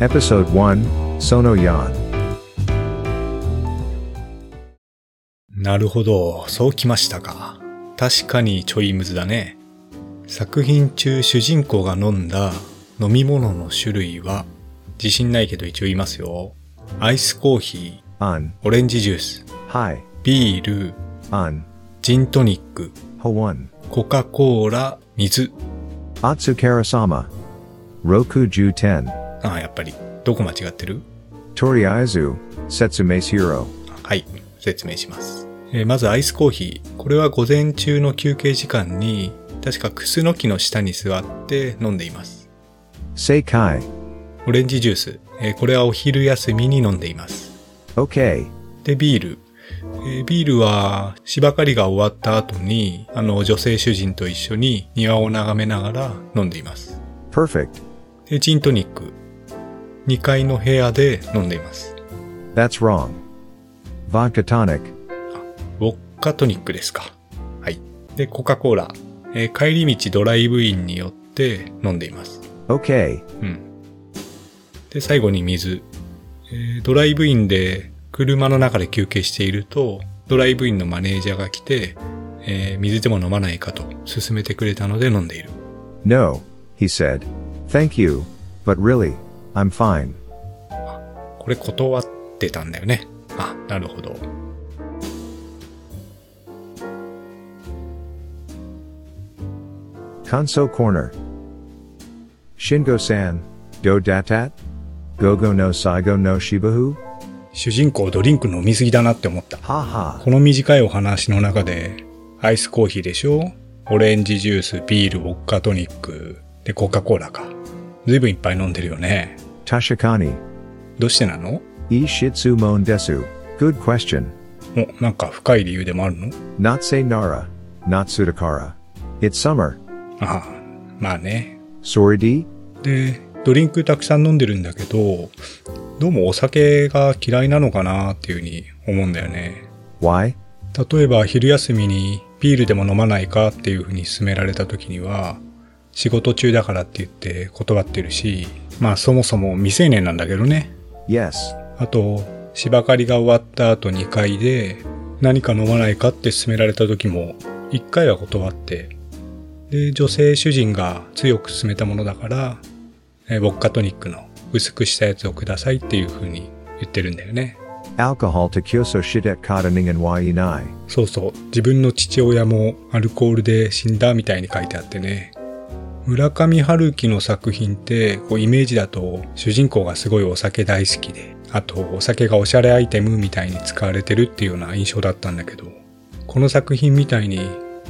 Episode 1 Sono Yan. なるほど、そうきましたか。確かにちょいむずだね。作品中主人公が飲んだ飲み物の種類は、自信ないけど一応言いますよ。アイスコーヒ.ー、オレンジジュース、Hi. ビール、Un. ジントニック、Hawan. コカ・コーラ、水。Atsukara sama. Roku Ju 10. ああ、やっぱり。どこ間違ってる？Toriaizu. Setsume Hiro. はい、説明します。えーまずアイスコーヒー。これは午前中の休憩時間に、確かクスノキの下に座って飲んでいます。Seikai. オレンジジュース。えーこれはお昼休みに飲んでいます。Okay. で、ビール。えービールは芝刈りが終わった後に、あの女性主人と一緒に庭を眺めながら飲んでいます。Perfect. で、ジントニック。2階の部屋で飲んでいます。That's wrong. Vodka tonic. ウォッカトニックですか。はい。で、コカ・コーラ。えー帰り道ドライブインによって飲んでいます。Okay. うん。で、最後に水。えードライブインで車の中で休憩していると、ドライブインのマネージャーが来て、えー水でも飲まないかと勧めてくれたので飲んでいる。No, he said. Thank you. But really, I'm fine. これ断ってたんだよね。あ、なるほど。Kanso Corner. Shingo-san. Do datat? Gogo no saigo no shibahu? 主人公ドリンク飲みすぎだなって思った。Ha ha. この短いお話の中で、アイスコーヒーでしょ？オレンジジュース、ビール、ウォッカトニック、で、コカ・コーラか。ずいぶんいっぱい飲んでるよね。Tashikani. どうしてなの？E shitsu mon desu. Good question. お、なんか深い理由でもあるの？Not say nara. Not sudakara. It's summer. ああ、まあね。Sorry D? で、ドリンクたくさん飲んでるんだけど、どうもお酒が嫌いなのかなっていうふうに思うんだよね。Why? 例えば昼休みにビールでも飲まないかっていうふうに勧められた時には、仕事中だからって言って断ってるし、まあそもそも未成年なんだけどね。Yes. あと、芝刈りが終わった後2回で何か飲まないかって勧められた時も1回は断って、で、女性主人が強く勧めたものだから、えーボッカトニックの薄くしたやつをくださいっていう風に言ってるんだよね。Alcohol to kyoso kataning and wainai. そうそう、自分の父親もアルコールで死んだみたいに書いてあってね。村上春樹の作品って、こうイメージだと主人公がすごいお酒大好きで、あとお酒がおしゃれアイテムみたいに使われてるっていうような印象だったんだけど、この作品みたいに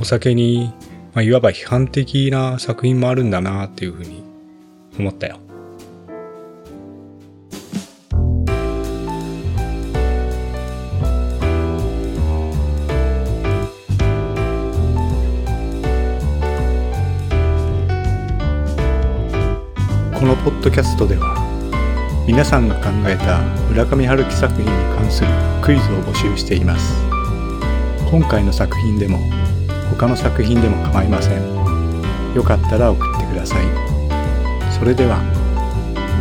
お酒に、まあ、いわば批判的な作品もあるんだなっていうふうに思ったよ。ポッドキャストでは皆さんが考えた村上春樹作品に関するクイズを募集しています。今回の作品でも他の作品でも構いません。よかったら送ってください。それでは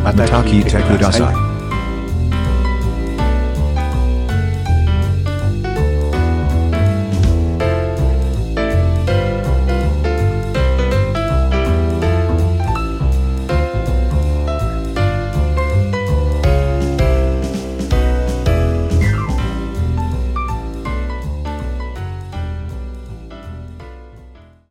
また聞いてください。